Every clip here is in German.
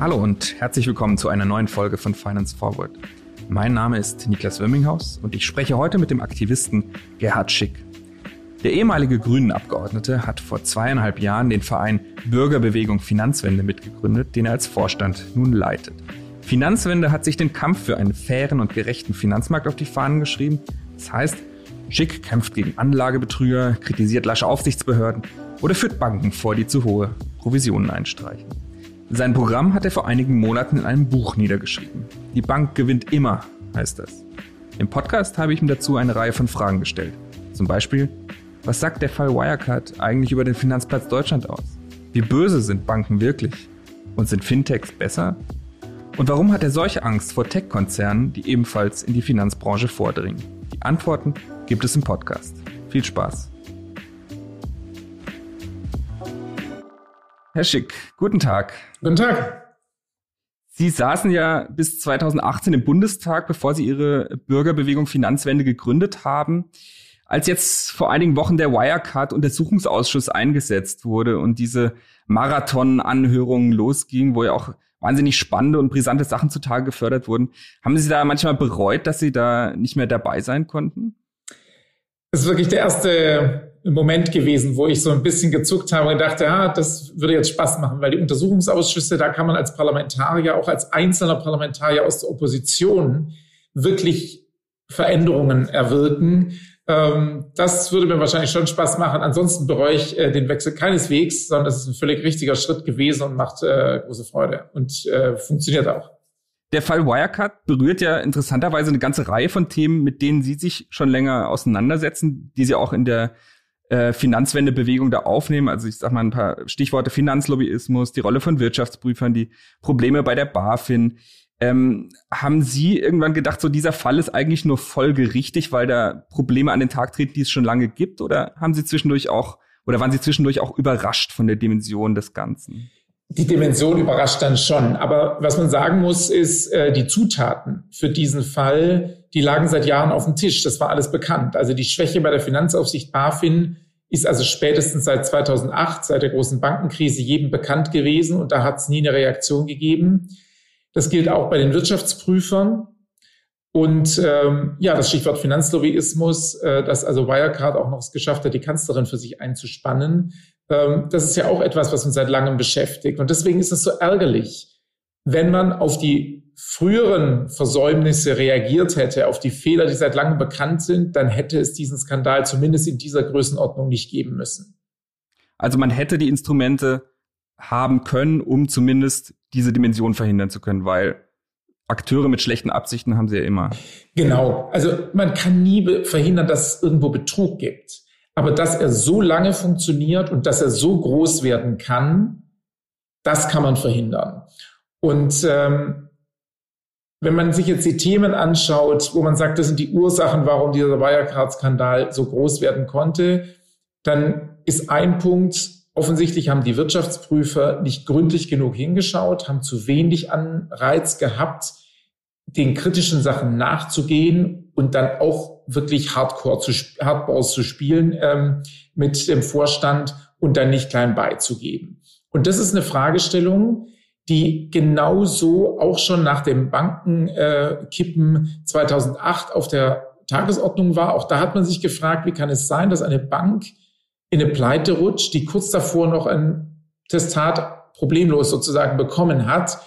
Hallo und herzlich willkommen zu einer neuen Folge von Finance Forward. Mein Name ist Niklas Wömminghaus und ich spreche heute mit dem Aktivisten Gerhard Schick. Der ehemalige Grünen-Abgeordnete hat vor zweieinhalb Jahren den Verein Bürgerbewegung Finanzwende mitgegründet, den er als Vorstand nun leitet. Finanzwende hat sich den Kampf für einen fairen und gerechten Finanzmarkt auf die Fahnen geschrieben. Das heißt, Schick kämpft gegen Anlagebetrüger, kritisiert lasche Aufsichtsbehörden oder führt Banken vor, die zu hohe Provisionen einstreichen. Sein Programm hat er vor einigen Monaten in einem Buch niedergeschrieben. Die Bank gewinnt immer, heißt das. Im Podcast habe ich ihm dazu eine Reihe von Fragen gestellt. Zum Beispiel, was sagt der Fall Wirecard eigentlich über den Finanzplatz Deutschland aus? Wie böse sind Banken wirklich? Und sind Fintechs besser? Und warum hat er solche Angst vor Tech-Konzernen, die ebenfalls in die Finanzbranche vordringen? Die Antworten gibt es im Podcast. Viel Spaß! Herr Schick, guten Tag. Guten Tag. Sie saßen ja bis 2018 im Bundestag, bevor Sie Ihre Bürgerbewegung Finanzwende gegründet haben. Als jetzt vor einigen Wochen der Wirecard-Untersuchungsausschuss eingesetzt wurde und diese Marathon-Anhörungen losgingen, wo ja auch wahnsinnig spannende und brisante Sachen zutage gefördert wurden, haben Sie da manchmal bereut, dass Sie da nicht mehr dabei sein konnten? Ist wirklich der erste Moment gewesen, wo ich so ein bisschen gezuckt habe und dachte, ja, das würde jetzt Spaß machen, weil die Untersuchungsausschüsse, da kann man als Parlamentarier, auch als einzelner Parlamentarier aus der Opposition wirklich Veränderungen erwirken. Ähm, das würde mir wahrscheinlich schon Spaß machen. Ansonsten bereue ich äh, den Wechsel keineswegs, sondern es ist ein völlig richtiger Schritt gewesen und macht äh, große Freude und äh, funktioniert auch. Der Fall Wirecard berührt ja interessanterweise eine ganze Reihe von Themen, mit denen Sie sich schon länger auseinandersetzen, die Sie auch in der äh, Finanzwendebewegung da aufnehmen. Also ich sag mal ein paar Stichworte Finanzlobbyismus, die Rolle von Wirtschaftsprüfern, die Probleme bei der BaFin. Ähm, haben Sie irgendwann gedacht, so dieser Fall ist eigentlich nur folgerichtig, weil da Probleme an den Tag treten, die es schon lange gibt? Oder haben Sie zwischendurch auch, oder waren Sie zwischendurch auch überrascht von der Dimension des Ganzen? Die Dimension überrascht dann schon. Aber was man sagen muss, ist, äh, die Zutaten für diesen Fall, die lagen seit Jahren auf dem Tisch. Das war alles bekannt. Also die Schwäche bei der Finanzaufsicht BaFin ist also spätestens seit 2008, seit der großen Bankenkrise, jedem bekannt gewesen. Und da hat es nie eine Reaktion gegeben. Das gilt auch bei den Wirtschaftsprüfern. Und ähm, ja, das Stichwort Finanzlobbyismus, äh, dass also Wirecard auch noch es geschafft hat, die Kanzlerin für sich einzuspannen, das ist ja auch etwas, was uns seit langem beschäftigt. Und deswegen ist es so ärgerlich, wenn man auf die früheren Versäumnisse reagiert hätte, auf die Fehler, die seit langem bekannt sind, dann hätte es diesen Skandal zumindest in dieser Größenordnung nicht geben müssen. Also man hätte die Instrumente haben können, um zumindest diese Dimension verhindern zu können, weil Akteure mit schlechten Absichten haben sie ja immer. Genau. Also man kann nie verhindern, dass es irgendwo Betrug gibt. Aber dass er so lange funktioniert und dass er so groß werden kann, das kann man verhindern. Und ähm, wenn man sich jetzt die Themen anschaut, wo man sagt, das sind die Ursachen, warum dieser Wirecard-Skandal so groß werden konnte, dann ist ein Punkt, offensichtlich haben die Wirtschaftsprüfer nicht gründlich genug hingeschaut, haben zu wenig Anreiz gehabt, den kritischen Sachen nachzugehen und dann auch wirklich Hardcore zu, Hardballs zu spielen ähm, mit dem Vorstand und dann nicht klein beizugeben. Und das ist eine Fragestellung, die genauso auch schon nach dem Bankenkippen äh, 2008 auf der Tagesordnung war. Auch da hat man sich gefragt, wie kann es sein, dass eine Bank in eine Pleite rutscht, die kurz davor noch ein Testat problemlos sozusagen bekommen hat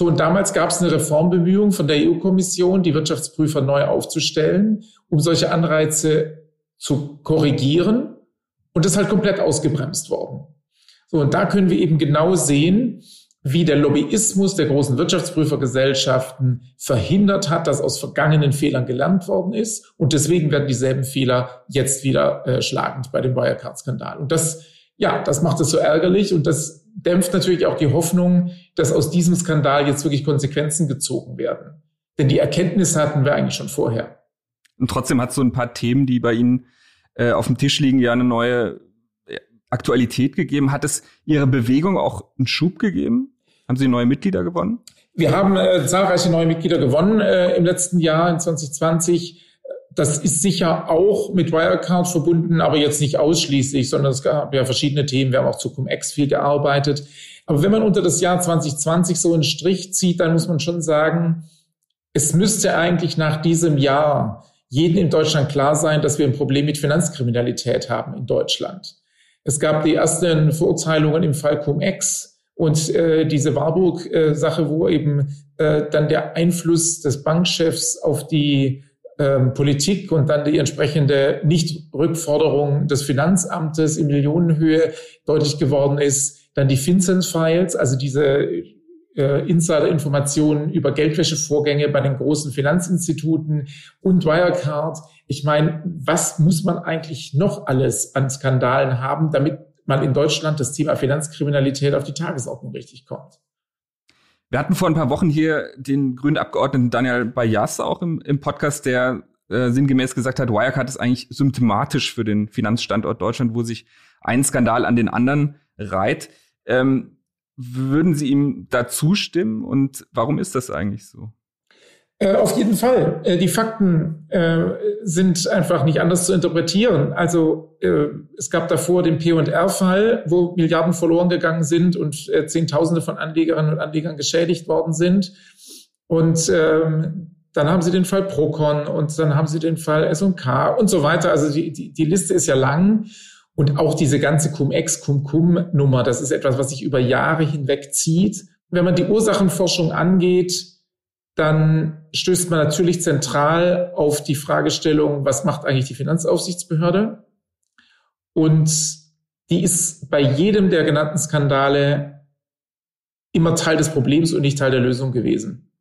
so, und damals gab es eine Reformbemühung von der EU-Kommission, die Wirtschaftsprüfer neu aufzustellen, um solche Anreize zu korrigieren. Und das ist halt komplett ausgebremst worden. So, und da können wir eben genau sehen, wie der Lobbyismus der großen Wirtschaftsprüfergesellschaften verhindert hat, dass aus vergangenen Fehlern gelernt worden ist. Und deswegen werden dieselben Fehler jetzt wieder äh, schlagend bei dem Wirecard-Skandal. Und das, ja, das macht es so ärgerlich und das dämpft natürlich auch die Hoffnung, dass aus diesem Skandal jetzt wirklich Konsequenzen gezogen werden. Denn die Erkenntnisse hatten wir eigentlich schon vorher. Und trotzdem hat so ein paar Themen, die bei Ihnen äh, auf dem Tisch liegen, ja eine neue äh, Aktualität gegeben. Hat es Ihrer Bewegung auch einen Schub gegeben? Haben Sie neue Mitglieder gewonnen? Wir haben äh, zahlreiche neue Mitglieder gewonnen äh, im letzten Jahr, in 2020. das ist sicher auch mit Wirecard verbunden, aber jetzt nicht ausschließlich, sondern es gab ja verschiedene Themen. Wir haben auch zu Cum-Ex viel gearbeitet. Aber wenn man unter das Jahr 2020 so einen Strich zieht, dann muss man schon sagen, es müsste eigentlich nach diesem Jahr jedem in Deutschland klar sein, dass wir ein Problem mit Finanzkriminalität haben in Deutschland. Es gab die ersten Verurteilungen im Fall Cum-Ex und äh, diese Warburg-Sache, wo eben äh, dann der Einfluss des Bankchefs auf die ähm, Politik und dann die entsprechende Nichtrückforderung des Finanzamtes in Millionenhöhe deutlich geworden ist. Dann die FinCEN-Files, also diese äh, Insider-Informationen über Geldwäschevorgänge bei den großen Finanzinstituten und Wirecard. Ich meine, was muss man eigentlich noch alles an Skandalen haben, damit man in Deutschland das Thema Finanzkriminalität auf die Tagesordnung richtig kommt? Wir hatten vor ein paar Wochen hier den grünen Abgeordneten Daniel Bayas auch im, im Podcast, der äh, sinngemäß gesagt hat, Wirecard ist eigentlich symptomatisch für den Finanzstandort Deutschland, wo sich ein Skandal an den anderen reiht. Ähm, würden Sie ihm da zustimmen und warum ist das eigentlich so? Äh, auf jeden Fall. Äh, die Fakten äh, sind einfach nicht anders zu interpretieren. Also äh, es gab davor den P&R-Fall, wo Milliarden verloren gegangen sind und äh, Zehntausende von Anlegerinnen und Anlegern geschädigt worden sind. Und ähm, dann haben sie den Fall Procon und dann haben sie den Fall S&K und so weiter. Also die, die, die Liste ist ja lang. Und auch diese ganze Cum-Ex, Cum-Cum-Nummer, das ist etwas, was sich über Jahre hinweg zieht. Wenn man die Ursachenforschung angeht, dann stößt man natürlich zentral auf die Fragestellung, was macht eigentlich die Finanzaufsichtsbehörde? Und die ist bei jedem der genannten Skandale immer Teil des Problems und nicht Teil der Lösung gewesen.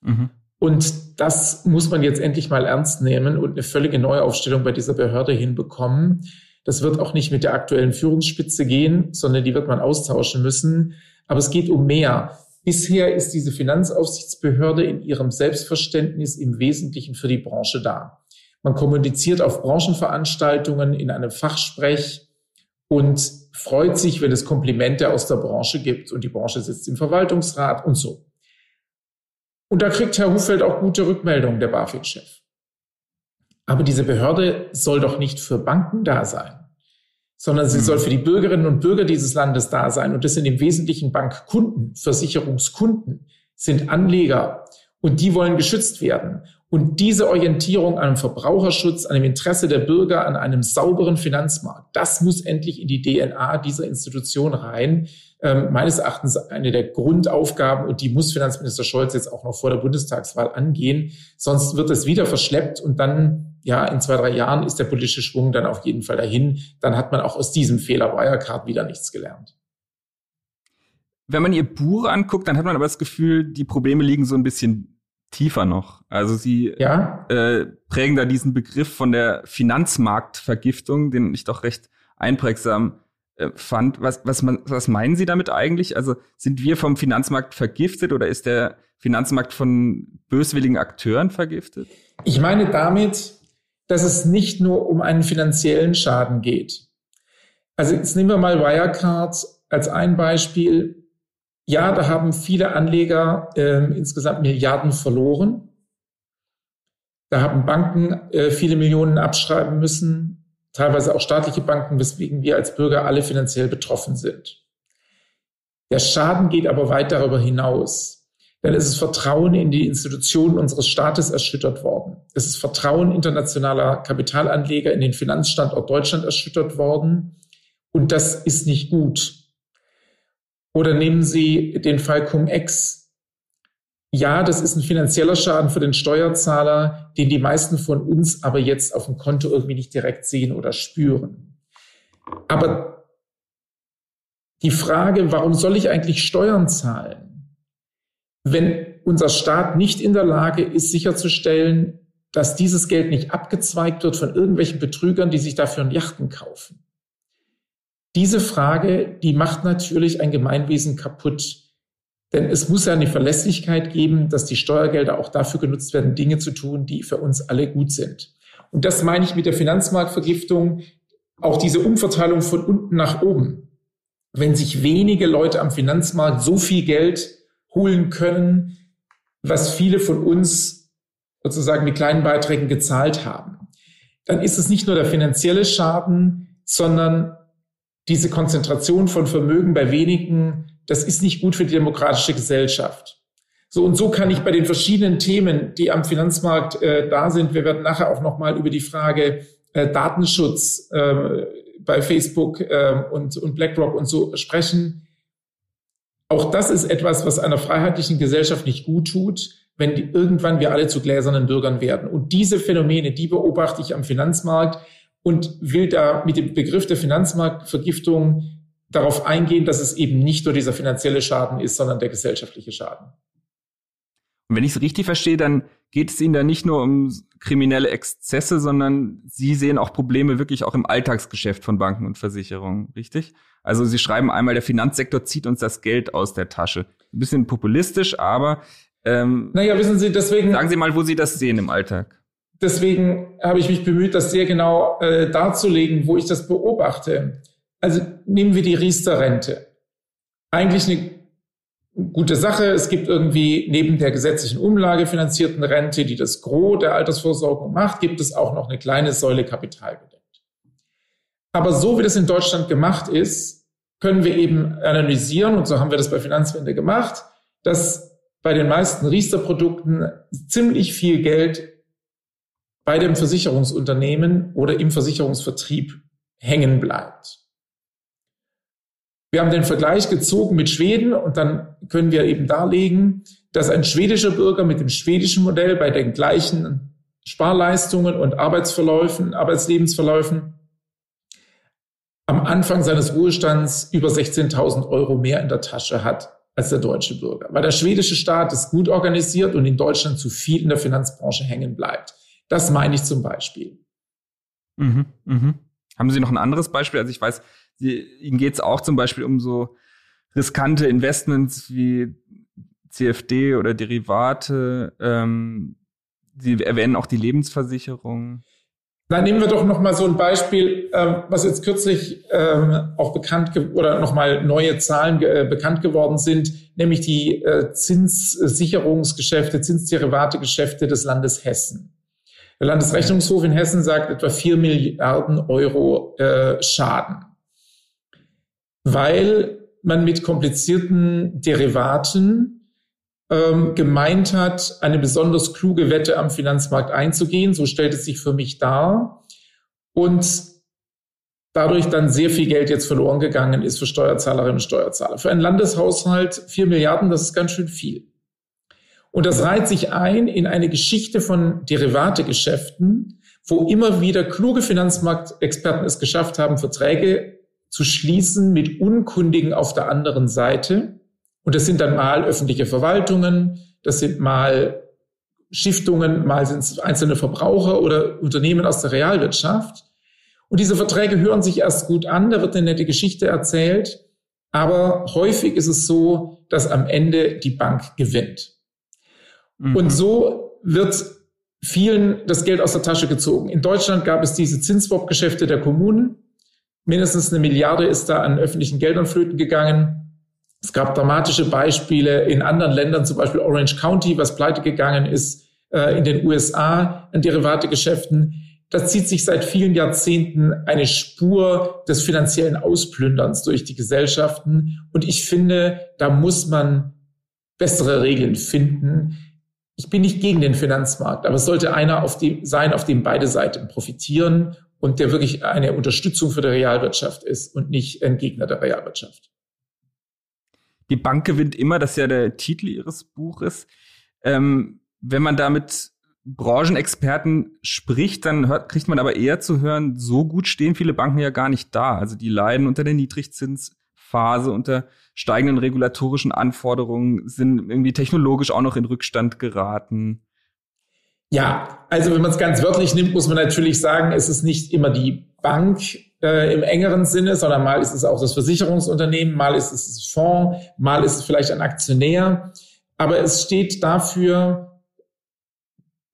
Mhm. Und das muss man jetzt endlich mal ernst nehmen und eine völlige Neuaufstellung bei dieser Behörde hinbekommen. Das wird auch nicht mit der aktuellen Führungsspitze gehen, sondern die wird man austauschen müssen. Aber es geht um mehr. Bisher ist diese Finanzaufsichtsbehörde in ihrem Selbstverständnis im Wesentlichen für die Branche da. Man kommuniziert auf Branchenveranstaltungen in einem Fachsprech und freut sich, wenn es Komplimente aus der Branche gibt. Und die Branche sitzt im Verwaltungsrat und so. Und da kriegt Herr Hufeld auch gute Rückmeldungen, der BaFin-Chef. Aber diese Behörde soll doch nicht für Banken da sein, sondern sie mhm. soll für die Bürgerinnen und Bürger dieses Landes da sein. Und das sind im Wesentlichen Bankkunden, Versicherungskunden, sind Anleger und die wollen geschützt werden. Und diese Orientierung an einem Verbraucherschutz, an dem Interesse der Bürger, an einem sauberen Finanzmarkt, das muss endlich in die DNA dieser Institution rein. Ähm, meines Erachtens eine der Grundaufgaben und die muss Finanzminister Scholz jetzt auch noch vor der Bundestagswahl angehen. Sonst wird es wieder verschleppt und dann, ja, in zwei, drei Jahren ist der politische Schwung dann auf jeden Fall dahin. Dann hat man auch aus diesem Fehler Wirecard wieder nichts gelernt. Wenn man ihr Buch anguckt, dann hat man aber das Gefühl, die Probleme liegen so ein bisschen tiefer noch. Also sie ja? äh, prägen da diesen Begriff von der Finanzmarktvergiftung, den ich doch recht einprägsam äh, fand. Was, was, man, was meinen Sie damit eigentlich? Also sind wir vom Finanzmarkt vergiftet oder ist der Finanzmarkt von böswilligen Akteuren vergiftet? Ich meine damit, dass es nicht nur um einen finanziellen Schaden geht. Also jetzt nehmen wir mal Wirecard als ein Beispiel. Ja, da haben viele Anleger äh, insgesamt Milliarden verloren. Da haben Banken äh, viele Millionen abschreiben müssen, teilweise auch staatliche Banken, weswegen wir als Bürger alle finanziell betroffen sind. Der Schaden geht aber weit darüber hinaus. Denn es ist Vertrauen in die Institutionen unseres Staates erschüttert worden. Es ist Vertrauen internationaler Kapitalanleger in den Finanzstandort Deutschland erschüttert worden. Und das ist nicht gut. Oder nehmen Sie den Fall Cum-Ex. Ja, das ist ein finanzieller Schaden für den Steuerzahler, den die meisten von uns aber jetzt auf dem Konto irgendwie nicht direkt sehen oder spüren. Aber die Frage, warum soll ich eigentlich Steuern zahlen, wenn unser Staat nicht in der Lage ist, sicherzustellen, dass dieses Geld nicht abgezweigt wird von irgendwelchen Betrügern, die sich dafür Yachten kaufen? Diese Frage, die macht natürlich ein Gemeinwesen kaputt. Denn es muss ja eine Verlässlichkeit geben, dass die Steuergelder auch dafür genutzt werden, Dinge zu tun, die für uns alle gut sind. Und das meine ich mit der Finanzmarktvergiftung, auch diese Umverteilung von unten nach oben. Wenn sich wenige Leute am Finanzmarkt so viel Geld holen können, was viele von uns sozusagen mit kleinen Beiträgen gezahlt haben, dann ist es nicht nur der finanzielle Schaden, sondern diese Konzentration von Vermögen bei wenigen, das ist nicht gut für die demokratische Gesellschaft. So und so kann ich bei den verschiedenen Themen, die am Finanzmarkt äh, da sind, wir werden nachher auch noch mal über die Frage äh, Datenschutz äh, bei Facebook äh, und, und BlackRock und so sprechen. Auch das ist etwas, was einer freiheitlichen Gesellschaft nicht gut tut, wenn die, irgendwann wir alle zu gläsernen Bürgern werden. Und diese Phänomene, die beobachte ich am Finanzmarkt und will da mit dem Begriff der Finanzmarktvergiftung darauf eingehen, dass es eben nicht nur dieser finanzielle Schaden ist, sondern der gesellschaftliche Schaden. Und wenn ich es richtig verstehe, dann geht es Ihnen da nicht nur um kriminelle Exzesse, sondern Sie sehen auch Probleme wirklich auch im Alltagsgeschäft von Banken und Versicherungen, richtig? Also Sie schreiben einmal, der Finanzsektor zieht uns das Geld aus der Tasche. Ein bisschen populistisch, aber ähm, naja, wissen Sie, deswegen. Sagen Sie mal, wo Sie das sehen im Alltag. Deswegen habe ich mich bemüht, das sehr genau äh, darzulegen, wo ich das beobachte. Also nehmen wir die Riester-Rente. Eigentlich eine gute Sache. Es gibt irgendwie neben der gesetzlichen Umlage finanzierten Rente, die das Gros der Altersvorsorge macht, gibt es auch noch eine kleine Säule kapitalgedeckt. Aber so wie das in Deutschland gemacht ist, können wir eben analysieren, und so haben wir das bei Finanzwende gemacht, dass bei den meisten Riester-Produkten ziemlich viel Geld bei dem Versicherungsunternehmen oder im Versicherungsvertrieb hängen bleibt. Wir haben den Vergleich gezogen mit Schweden und dann können wir eben darlegen, dass ein schwedischer Bürger mit dem schwedischen Modell bei den gleichen Sparleistungen und Arbeitsverläufen, Arbeitslebensverläufen am Anfang seines Ruhestands über 16.000 Euro mehr in der Tasche hat als der deutsche Bürger, weil der schwedische Staat ist gut organisiert und in Deutschland zu viel in der Finanzbranche hängen bleibt. Das meine ich zum Beispiel. Mhm, mhm. Haben Sie noch ein anderes Beispiel? Also ich weiß, Sie, Ihnen geht es auch zum Beispiel um so riskante Investments wie CFD oder Derivate. Ähm, Sie erwähnen auch die Lebensversicherung. Dann nehmen wir doch noch mal so ein Beispiel, ähm, was jetzt kürzlich ähm, auch bekannt oder noch mal neue Zahlen äh, bekannt geworden sind, nämlich die äh, Zinssicherungsgeschäfte, Zinsderivategeschäfte des Landes Hessen. Der Landesrechnungshof in Hessen sagt etwa vier Milliarden Euro äh, Schaden, weil man mit komplizierten Derivaten ähm, gemeint hat, eine besonders kluge Wette am Finanzmarkt einzugehen. So stellt es sich für mich dar. Und dadurch dann sehr viel Geld jetzt verloren gegangen ist für Steuerzahlerinnen und Steuerzahler. Für einen Landeshaushalt vier Milliarden, das ist ganz schön viel. Und das reiht sich ein in eine Geschichte von Derivategeschäften, wo immer wieder kluge Finanzmarktexperten es geschafft haben, Verträge zu schließen mit Unkundigen auf der anderen Seite, und das sind dann mal öffentliche Verwaltungen, das sind mal Stiftungen, mal sind es einzelne Verbraucher oder Unternehmen aus der Realwirtschaft. Und diese Verträge hören sich erst gut an, da wird eine nette Geschichte erzählt, aber häufig ist es so, dass am Ende die Bank gewinnt. Mhm. Und so wird vielen das Geld aus der Tasche gezogen. In Deutschland gab es diese Zinswop-Geschäfte der Kommunen. Mindestens eine Milliarde ist da an öffentlichen Geldern flöten gegangen. Es gab dramatische Beispiele in anderen Ländern, zum Beispiel Orange County, was pleite gegangen ist, äh, in den USA an Derivategeschäften. Das zieht sich seit vielen Jahrzehnten eine Spur des finanziellen Ausplünderns durch die Gesellschaften. Und ich finde, da muss man bessere Regeln finden. Ich bin nicht gegen den Finanzmarkt, aber es sollte einer auf dem, sein, auf dem beide Seiten profitieren und der wirklich eine Unterstützung für die Realwirtschaft ist und nicht ein Gegner der Realwirtschaft. Die Bank gewinnt immer, das ist ja der Titel ihres Buches. Ähm, wenn man da mit Branchenexperten spricht, dann hört, kriegt man aber eher zu hören, so gut stehen viele Banken ja gar nicht da. Also die leiden unter der Niedrigzinsphase, unter steigenden regulatorischen Anforderungen, sind irgendwie technologisch auch noch in Rückstand geraten. Ja, also wenn man es ganz wörtlich nimmt, muss man natürlich sagen, es ist nicht immer die Bank, äh, im engeren Sinne, sondern mal ist es auch das Versicherungsunternehmen, mal ist es das Fonds, mal ist es vielleicht ein Aktionär. Aber es steht dafür,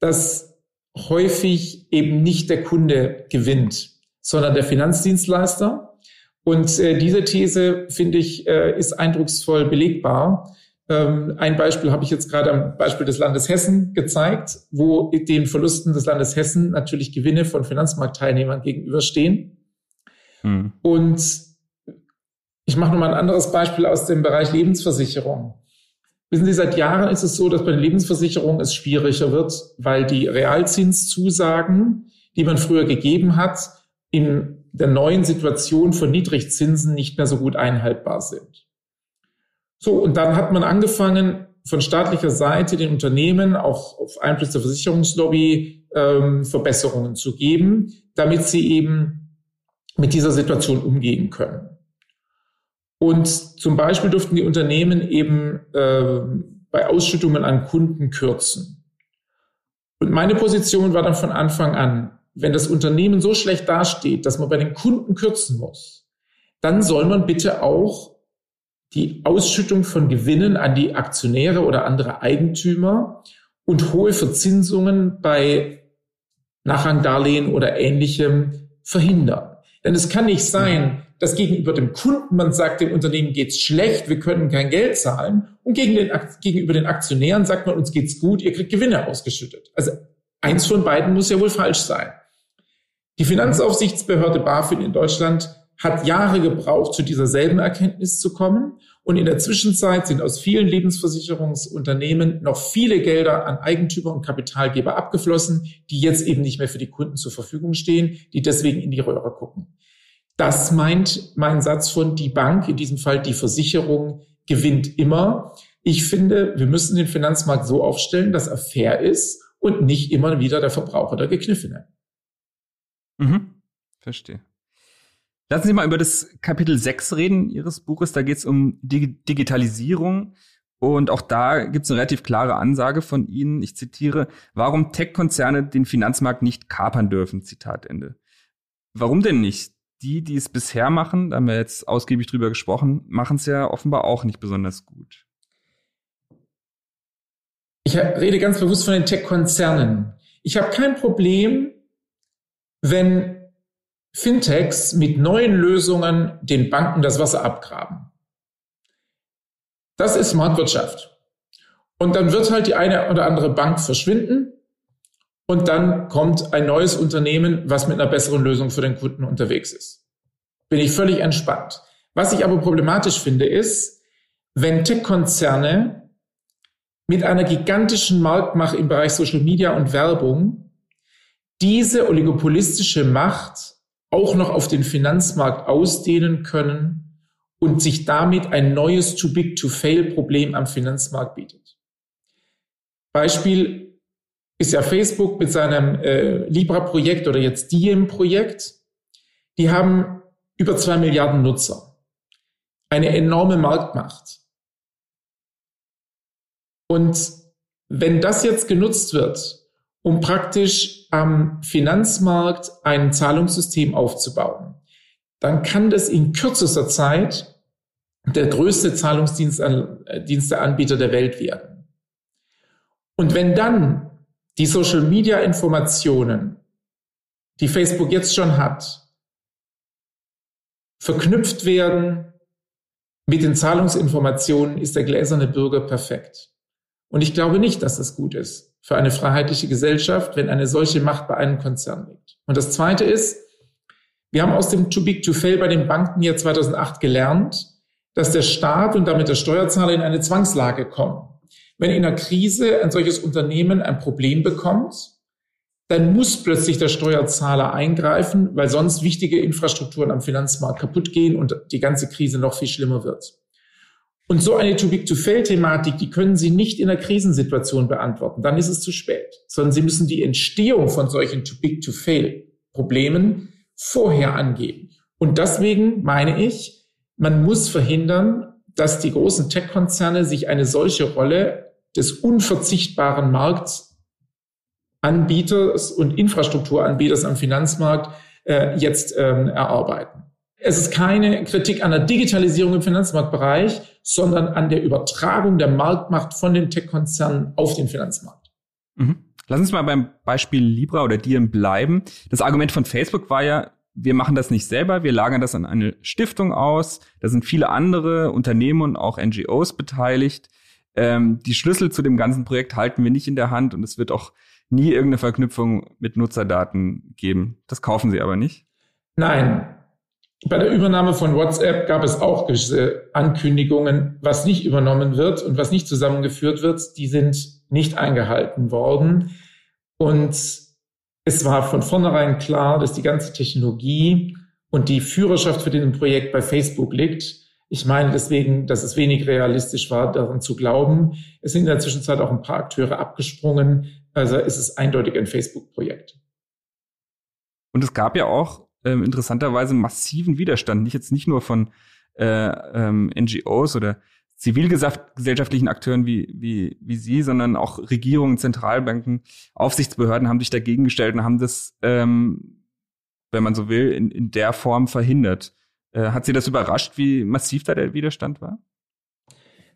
dass häufig eben nicht der Kunde gewinnt, sondern der Finanzdienstleister. Und äh, diese These, finde ich, äh, ist eindrucksvoll belegbar. Ähm, ein Beispiel habe ich jetzt gerade am Beispiel des Landes Hessen gezeigt, wo den Verlusten des Landes Hessen natürlich Gewinne von Finanzmarktteilnehmern gegenüberstehen. Mhm. Und ich mache nochmal ein anderes Beispiel aus dem Bereich Lebensversicherung. Wissen Sie, seit Jahren ist es so, dass bei den Lebensversicherungen es schwieriger wird, weil die Realzinszusagen, die man früher gegeben hat, in der neuen Situation von Niedrigzinsen nicht mehr so gut einhaltbar sind. So, und dann hat man angefangen, von staatlicher Seite den Unternehmen auch auf Einfluss der Versicherungslobby ähm, Verbesserungen zu geben, damit sie eben mit dieser Situation umgehen können. Und zum Beispiel durften die Unternehmen eben äh, bei Ausschüttungen an Kunden kürzen. Und meine Position war dann von Anfang an, wenn das Unternehmen so schlecht dasteht, dass man bei den Kunden kürzen muss, dann soll man bitte auch die Ausschüttung von Gewinnen an die Aktionäre oder andere Eigentümer und hohe Verzinsungen bei Nachrangdarlehen oder ähnlichem verhindern. Denn es kann nicht sein, dass gegenüber dem Kunden man sagt, dem Unternehmen geht's schlecht, wir können kein Geld zahlen und gegen den, gegenüber den Aktionären sagt man, uns geht's gut, ihr kriegt Gewinne ausgeschüttet. Also eins von beiden muss ja wohl falsch sein. Die Finanzaufsichtsbehörde BaFin in Deutschland hat Jahre gebraucht, zu dieser selben Erkenntnis zu kommen. Und in der Zwischenzeit sind aus vielen Lebensversicherungsunternehmen noch viele Gelder an Eigentümer und Kapitalgeber abgeflossen, die jetzt eben nicht mehr für die Kunden zur Verfügung stehen, die deswegen in die Röhre gucken. Das meint mein Satz von die Bank, in diesem Fall die Versicherung, gewinnt immer. Ich finde, wir müssen den Finanzmarkt so aufstellen, dass er fair ist und nicht immer wieder der Verbraucher der Gekniffene. Mhm. Verstehe. Lassen Sie mal über das Kapitel 6 reden Ihres Buches. Da geht es um Dig Digitalisierung. Und auch da gibt es eine relativ klare Ansage von Ihnen. Ich zitiere, warum Tech-Konzerne den Finanzmarkt nicht kapern dürfen. Zitat Ende. Warum denn nicht? Die, die es bisher machen, da haben wir jetzt ausgiebig drüber gesprochen, machen es ja offenbar auch nicht besonders gut. Ich rede ganz bewusst von den Tech-Konzernen. Ich habe kein Problem, wenn Fintechs mit neuen Lösungen den Banken das Wasser abgraben. Das ist Marktwirtschaft. Und dann wird halt die eine oder andere Bank verschwinden und dann kommt ein neues Unternehmen, was mit einer besseren Lösung für den Kunden unterwegs ist. Bin ich völlig entspannt. Was ich aber problematisch finde, ist, wenn Tech-Konzerne mit einer gigantischen Marktmacht im Bereich Social Media und Werbung diese oligopolistische Macht auch noch auf den Finanzmarkt ausdehnen können und sich damit ein neues Too Big to Fail Problem am Finanzmarkt bietet. Beispiel ist ja Facebook mit seinem äh, Libra-Projekt oder jetzt Diem-Projekt. Die haben über zwei Milliarden Nutzer. Eine enorme Marktmacht. Und wenn das jetzt genutzt wird, um praktisch am Finanzmarkt ein Zahlungssystem aufzubauen, dann kann das in kürzester Zeit der größte Zahlungsdiensteanbieter der Welt werden. Und wenn dann die Social-Media-Informationen, die Facebook jetzt schon hat, verknüpft werden mit den Zahlungsinformationen, ist der gläserne Bürger perfekt. Und ich glaube nicht, dass das gut ist für eine freiheitliche Gesellschaft, wenn eine solche Macht bei einem Konzern liegt. Und das Zweite ist, wir haben aus dem Too Big to Fail bei den Banken hier 2008 gelernt, dass der Staat und damit der Steuerzahler in eine Zwangslage kommen. Wenn in einer Krise ein solches Unternehmen ein Problem bekommt, dann muss plötzlich der Steuerzahler eingreifen, weil sonst wichtige Infrastrukturen am Finanzmarkt kaputt gehen und die ganze Krise noch viel schlimmer wird. Und so eine Too-Big-to-Fail-Thematik, die können Sie nicht in einer Krisensituation beantworten. Dann ist es zu spät. Sondern Sie müssen die Entstehung von solchen Too-Big-to-Fail-Problemen vorher angehen. Und deswegen meine ich, man muss verhindern, dass die großen Tech-Konzerne sich eine solche Rolle des unverzichtbaren Marktanbieters und Infrastrukturanbieters am Finanzmarkt äh, jetzt ähm, erarbeiten. Es ist keine Kritik an der Digitalisierung im Finanzmarktbereich, sondern an der Übertragung der Marktmacht von den Tech-Konzernen auf den Finanzmarkt. Mhm. Lass uns mal beim Beispiel Libra oder Diem bleiben. Das Argument von Facebook war ja, wir machen das nicht selber, wir lagern das an eine Stiftung aus. Da sind viele andere Unternehmen und auch NGOs beteiligt. ähm, die Schlüssel zu dem ganzen Projekt halten wir nicht in der Hand und es wird auch nie irgendeine Verknüpfung mit Nutzerdaten geben. Das kaufen Sie aber nicht? Nein. Bei der Übernahme von WhatsApp gab es auch Ankündigungen, was nicht übernommen wird und was nicht zusammengeführt wird. Die sind nicht eingehalten worden. Und es war von vornherein klar, dass die ganze Technologie und die Führerschaft für den Projekt bei Facebook liegt. Ich meine deswegen, dass es wenig realistisch war, daran zu glauben. Es sind in der Zwischenzeit auch ein paar Akteure abgesprungen. Also ist es eindeutig ein Facebook-Projekt. Und es gab ja auch ähm, interessanterweise massiven Widerstand, nicht jetzt nicht nur von äh, ähm, NGOs oder zivilgesellschaftlichen Akteuren wie, wie, wie Sie, sondern auch Regierungen, Zentralbanken, Aufsichtsbehörden haben sich dagegen gestellt und haben das, ähm, wenn man so will, in, in der Form verhindert. Äh, hat Sie das überrascht, wie massiv da der Widerstand war?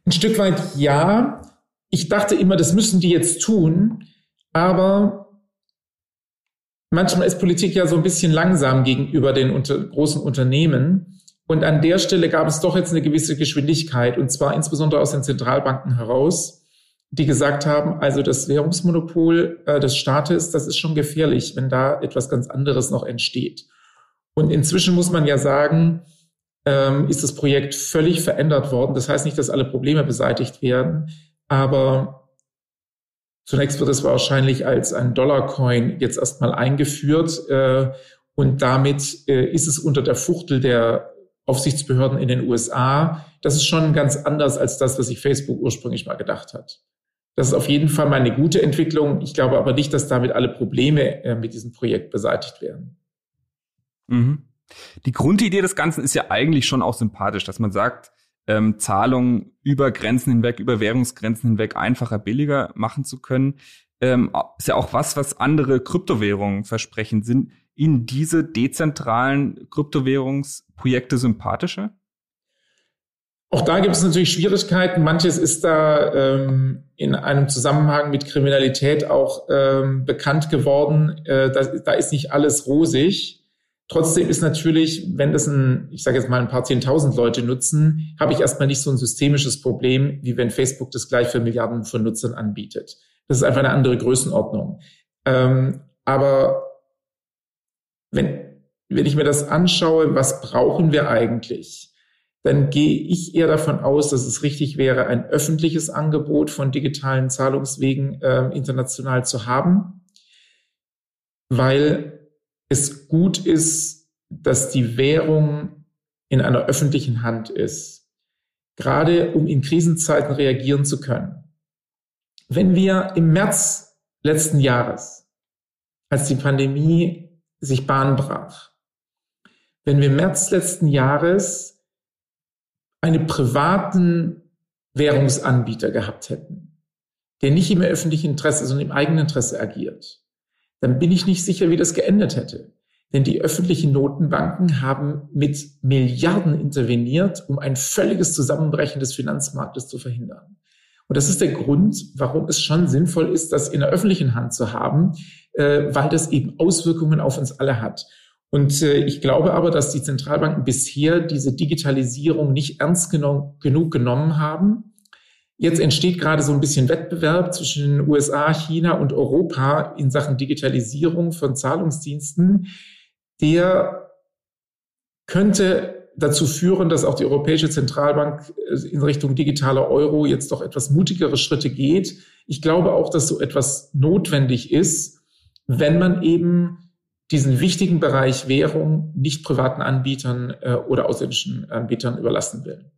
Ein Stück weit ja. Ich dachte immer, das müssen die jetzt tun, aber manchmal ist Politik ja so ein bisschen langsam gegenüber den unter, großen Unternehmen. Und an der Stelle gab es doch jetzt eine gewisse Geschwindigkeit, und zwar insbesondere aus den Zentralbanken heraus, die gesagt haben, also das Währungsmonopol äh, des Staates, das ist schon gefährlich, wenn da etwas ganz anderes noch entsteht. Und inzwischen muss man ja sagen, ähm, ist das Projekt völlig verändert worden. Das heißt nicht, dass alle Probleme beseitigt werden, aber zunächst wird es wahrscheinlich als ein Dollarcoin jetzt erstmal eingeführt äh, und damit äh, ist es unter der Fuchtel der Aufsichtsbehörden in den USA. Das ist schon ganz anders als das, was sich Facebook ursprünglich mal gedacht hat. Das ist auf jeden Fall mal eine gute Entwicklung. Ich glaube aber nicht, dass damit alle Probleme äh, mit diesem Projekt beseitigt werden. Mhm. Die Grundidee des Ganzen ist ja eigentlich schon auch sympathisch, dass man sagt, ähm, Zahlungen über Grenzen hinweg, über Währungsgrenzen hinweg einfacher, billiger machen zu können. Ähm, ist ja auch was, was andere Kryptowährungen versprechen. Sind Ihnen diese dezentralen Kryptowährungsprojekte sympathischer? Auch da gibt es natürlich Schwierigkeiten. Manches ist da ähm, in einem Zusammenhang mit Kriminalität auch ähm, bekannt geworden. Äh, da, da ist nicht alles rosig. Trotzdem ist natürlich, wenn das ein, ich sage jetzt mal ein paar zehntausend Leute nutzen, habe ich erstmal nicht so ein systemisches Problem, wie wenn Facebook das gleich für Milliarden von Nutzern anbietet. Das ist einfach eine andere Größenordnung. Ähm, aber wenn, wenn ich mir das anschaue, was brauchen wir eigentlich? Dann gehe ich eher davon aus, dass es richtig wäre, ein öffentliches Angebot von digitalen Zahlungswegen äh, international zu haben, weil es gut ist, dass die Währung in einer öffentlichen Hand ist, gerade um in Krisenzeiten reagieren zu können. Wenn wir im März letzten Jahres, als die Pandemie sich Bahn brach, wenn wir im März letzten Jahres einen privaten Währungsanbieter gehabt hätten, der nicht im öffentlichen Interesse, sondern im eigenen Interesse agiert, dann bin ich nicht sicher, wie das geendet hätte. Denn die öffentlichen Notenbanken haben mit Milliarden interveniert, um ein völliges Zusammenbrechen des Finanzmarktes zu verhindern. Und das ist der Grund, warum es schon sinnvoll ist, das in der öffentlichen Hand zu haben, äh, weil das eben Auswirkungen auf uns alle hat. Und äh, ich glaube aber, dass die Zentralbanken bisher diese Digitalisierung nicht ernst genug genommen haben Jetzt entsteht gerade so ein bisschen Wettbewerb zwischen den USA, China und Europa in Sachen Digitalisierung von Zahlungsdiensten. Der könnte dazu führen, dass auch die Europäische Zentralbank äh, in Richtung digitaler Euro jetzt doch etwas mutigere Schritte geht. Ich glaube auch, dass so etwas notwendig ist, wenn man eben diesen wichtigen Bereich Währung nicht privaten Anbietern äh, oder ausländischen Anbietern überlassen will.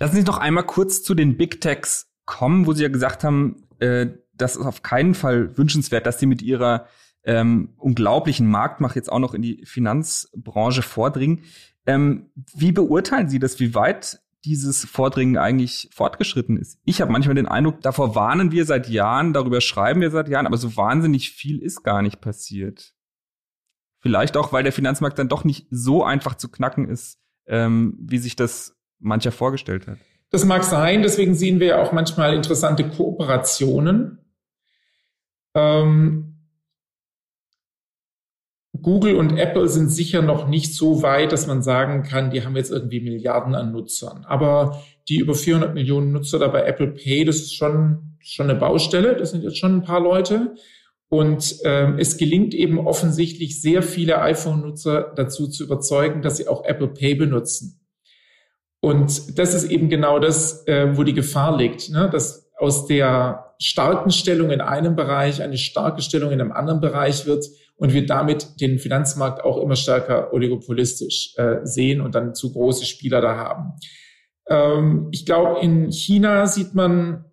Lassen Sie doch einmal kurz zu den Big Techs kommen, wo Sie ja gesagt haben, äh, das ist auf keinen Fall wünschenswert, dass Sie mit Ihrer ähm, unglaublichen Marktmacht jetzt auch noch in die Finanzbranche vordringen. Ähm, wie beurteilen Sie das, wie weit dieses Vordringen eigentlich fortgeschritten ist? Ich habe manchmal den Eindruck, davor warnen wir seit Jahren, darüber schreiben wir seit Jahren, aber so wahnsinnig viel ist gar nicht passiert. Vielleicht auch, weil der Finanzmarkt dann doch nicht so einfach zu knacken ist, ähm, wie sich das mancher vorgestellt hat. Das mag sein, deswegen sehen wir ja auch manchmal interessante Kooperationen. Ähm, Google und Apple sind sicher noch nicht so weit, dass man sagen kann, die haben jetzt irgendwie Milliarden an Nutzern. Aber die über 400 Millionen Nutzer dabei Apple Pay, das ist schon, schon eine Baustelle. Das sind jetzt schon ein paar Leute. Und ähm, es gelingt eben offensichtlich sehr viele iPhone-Nutzer dazu zu überzeugen, dass sie auch Apple Pay benutzen. Und das ist eben genau das, äh, wo die Gefahr liegt, ne? dass aus der starken Stellung in einem Bereich eine starke Stellung in einem anderen Bereich wird und wir damit den Finanzmarkt auch immer stärker oligopolistisch äh, sehen und dann zu große Spieler da haben. Ähm, ich glaube, in China sieht man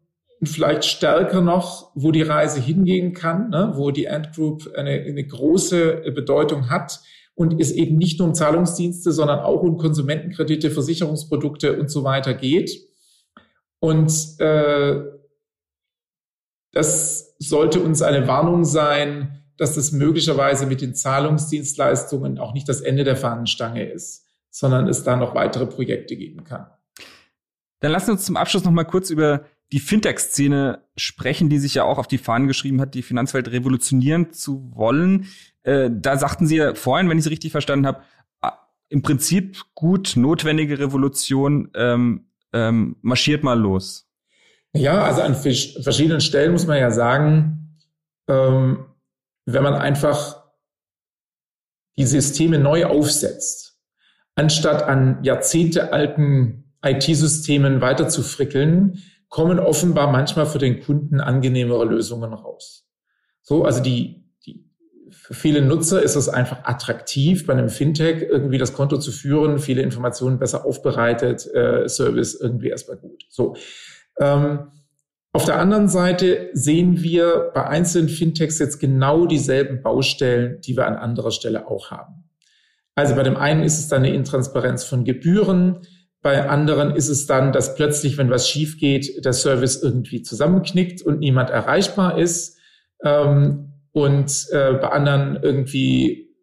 vielleicht stärker noch, wo die Reise hingehen kann, ne, wo die Ant Group eine, eine große Bedeutung hat und es eben nicht nur um Zahlungsdienste, sondern auch um Konsumentenkredite, Versicherungsprodukte und so weiter geht. Und äh, das sollte uns eine Warnung sein, dass das möglicherweise mit den Zahlungsdienstleistungen auch nicht das Ende der Fahnenstange ist, sondern es da noch weitere Projekte geben kann. Dann lassen wir uns zum Abschluss noch mal kurz über die Fintech-Szene sprechen, die sich ja auch auf die Fahnen geschrieben hat, die Finanzwelt revolutionieren zu wollen. Äh, da sagten Sie ja vorhin, wenn ich Sie richtig verstanden habe, ah, im Prinzip gut notwendige Revolution ähm, ähm, marschiert mal los. Ja, also an verschiedenen Stellen muss man ja sagen, ähm, wenn man einfach die Systeme neu aufsetzt, anstatt an jahrzehntealten IT-Systemen weiter zu frickeln, kommen offenbar manchmal für den Kunden angenehmere Lösungen raus. So, also die, die, für viele Nutzer ist es einfach attraktiv, bei einem Fintech irgendwie das Konto zu führen, viele Informationen besser aufbereitet, äh, Service irgendwie erstmal gut. So. Ähm, auf der anderen Seite sehen wir bei einzelnen Fintechs jetzt genau dieselben Baustellen, die wir an anderer Stelle auch haben. Also bei dem einen ist es dann eine Intransparenz von Gebühren, bei anderen ist es dann, dass plötzlich, wenn was schief geht, der Service irgendwie zusammenknickt und niemand erreichbar ist. Ähm, und äh, bei anderen irgendwie,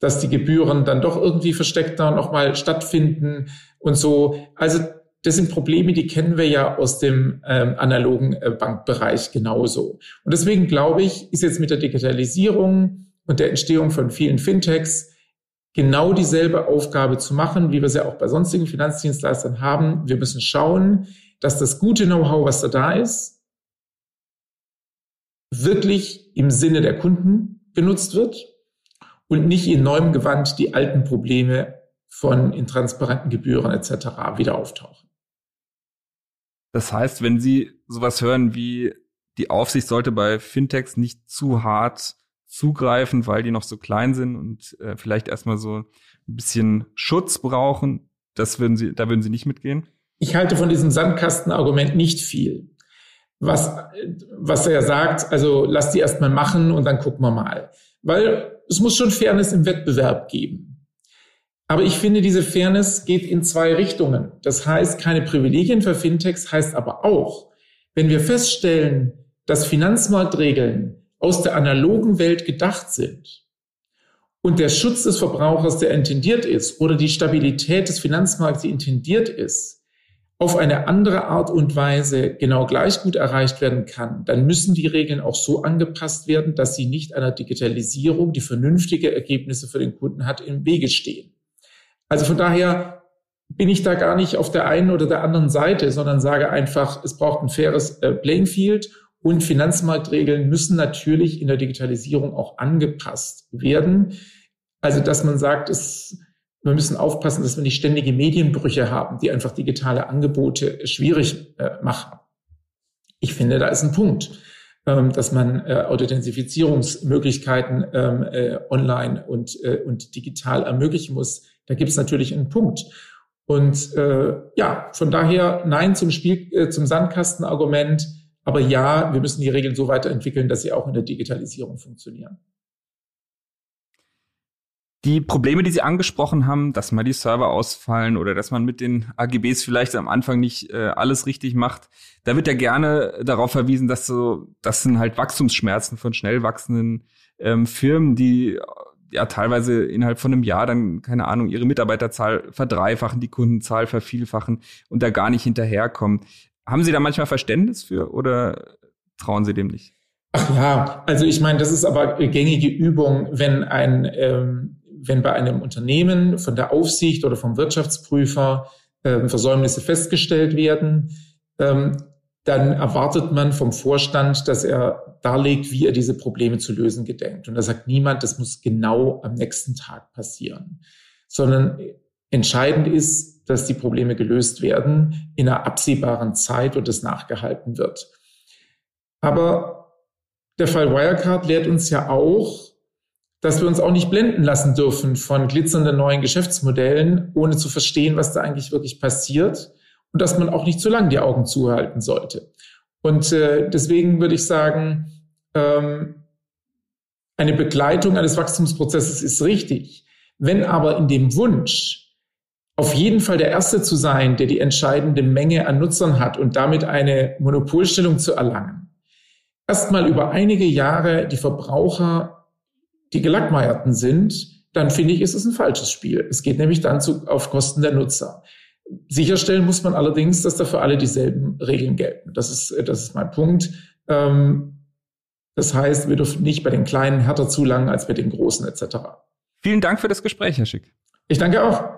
dass die Gebühren dann doch irgendwie versteckter nochmal stattfinden und so. Also das sind Probleme, die kennen wir ja aus dem ähm, analogen äh, Bankbereich genauso. Und deswegen glaube ich, ist jetzt mit der Digitalisierung und der Entstehung von vielen Fintechs genau dieselbe Aufgabe zu machen, wie wir sie auch bei sonstigen Finanzdienstleistern haben. Wir müssen schauen, dass das gute Know-how, was da da ist, wirklich im Sinne der Kunden genutzt wird und nicht in neuem Gewand die alten Probleme von intransparenten Gebühren etc. wieder auftauchen. Das heißt, wenn Sie sowas hören wie die Aufsicht sollte bei Fintechs nicht zu hart zugreifen, weil die noch so klein sind und äh, vielleicht erstmal so ein bisschen Schutz brauchen. Das würden Sie, da würden Sie nicht mitgehen? Ich halte von diesem Sandkastenargument nicht viel. Was, was er ja sagt, also lass die erstmal machen und dann gucken wir mal. Weil es muss schon Fairness im Wettbewerb geben. Aber ich finde, diese Fairness geht in zwei Richtungen. Das heißt, keine Privilegien für Fintechs heißt aber auch, wenn wir feststellen, dass Finanzmarktregeln aus der analogen Welt gedacht sind und der Schutz des Verbrauchers, der intendiert ist, oder die Stabilität des Finanzmarkts, die intendiert ist, auf eine andere Art und Weise genau gleich gut erreicht werden kann, dann müssen die Regeln auch so angepasst werden, dass sie nicht einer Digitalisierung, die vernünftige Ergebnisse für den Kunden hat, im Wege stehen. Also von daher bin ich da gar nicht auf der einen oder der anderen Seite, sondern sage einfach, es braucht ein faires äh, Playing Field und Finanzmarktregeln müssen natürlich in der Digitalisierung auch angepasst werden. Also, dass man sagt, es, wir müssen aufpassen, dass wir nicht ständige Medienbrüche haben, die einfach digitale Angebote schwierig äh, machen. Ich finde, da ist ein Punkt, ähm, dass man äh, Authentifizierungsmöglichkeiten ähm, äh, online und, äh, und digital ermöglichen muss. Da gibt es natürlich einen Punkt. Und äh, ja, von daher nein zum Spiel, äh, zum Sandkastenargument aber ja, wir müssen die Regeln so weiterentwickeln, dass sie auch in der Digitalisierung funktionieren. Die Probleme, die Sie angesprochen haben, dass mal die Server ausfallen oder dass man mit den AGBs vielleicht am Anfang nicht äh, alles richtig macht, da wird ja gerne darauf verwiesen, dass so, das sind halt Wachstumsschmerzen von schnell wachsenden ähm, Firmen, die ja teilweise innerhalb von einem Jahr dann, keine Ahnung, ihre Mitarbeiterzahl verdreifachen, die Kundenzahl vervielfachen und da gar nicht hinterherkommen. Haben Sie da manchmal Verständnis für oder trauen Sie dem nicht? Ach ja, also ich meine, das ist aber gängige Übung, wenn ein, ähm, wenn bei einem Unternehmen von der Aufsicht oder vom Wirtschaftsprüfer äh, Versäumnisse festgestellt werden, ähm, dann erwartet man vom Vorstand, dass er darlegt, wie er diese Probleme zu lösen gedenkt. Und da sagt niemand, das muss genau am nächsten Tag passieren, sondern entscheidend ist, dass die Probleme gelöst werden in einer absehbaren Zeit und es nachgehalten wird. Aber der Fall Wirecard lehrt uns ja auch, dass wir uns auch nicht blenden lassen dürfen von glitzernden neuen Geschäftsmodellen, ohne zu verstehen, was da eigentlich wirklich passiert und dass man auch nicht zu lange die Augen zuhalten sollte. Und äh, deswegen würde ich sagen, ähm, eine Begleitung eines Wachstumsprozesses ist richtig. Wenn aber in dem Wunsch, auf jeden Fall der Erste zu sein, der die entscheidende Menge an Nutzern hat und damit eine Monopolstellung zu erlangen, erstmal über einige Jahre die Verbraucher die Gelackmeierten sind, dann finde ich, ist es ein falsches Spiel. Es geht nämlich dann zu, auf Kosten der Nutzer. Sicherstellen muss man allerdings, dass da für alle dieselben Regeln gelten. Das ist, das ist mein Punkt. Ähm, das heißt, wir dürfen nicht bei den Kleinen härter zulangen als bei den Großen etc. Vielen Dank für das Gespräch, Herr Schick. Ich danke auch.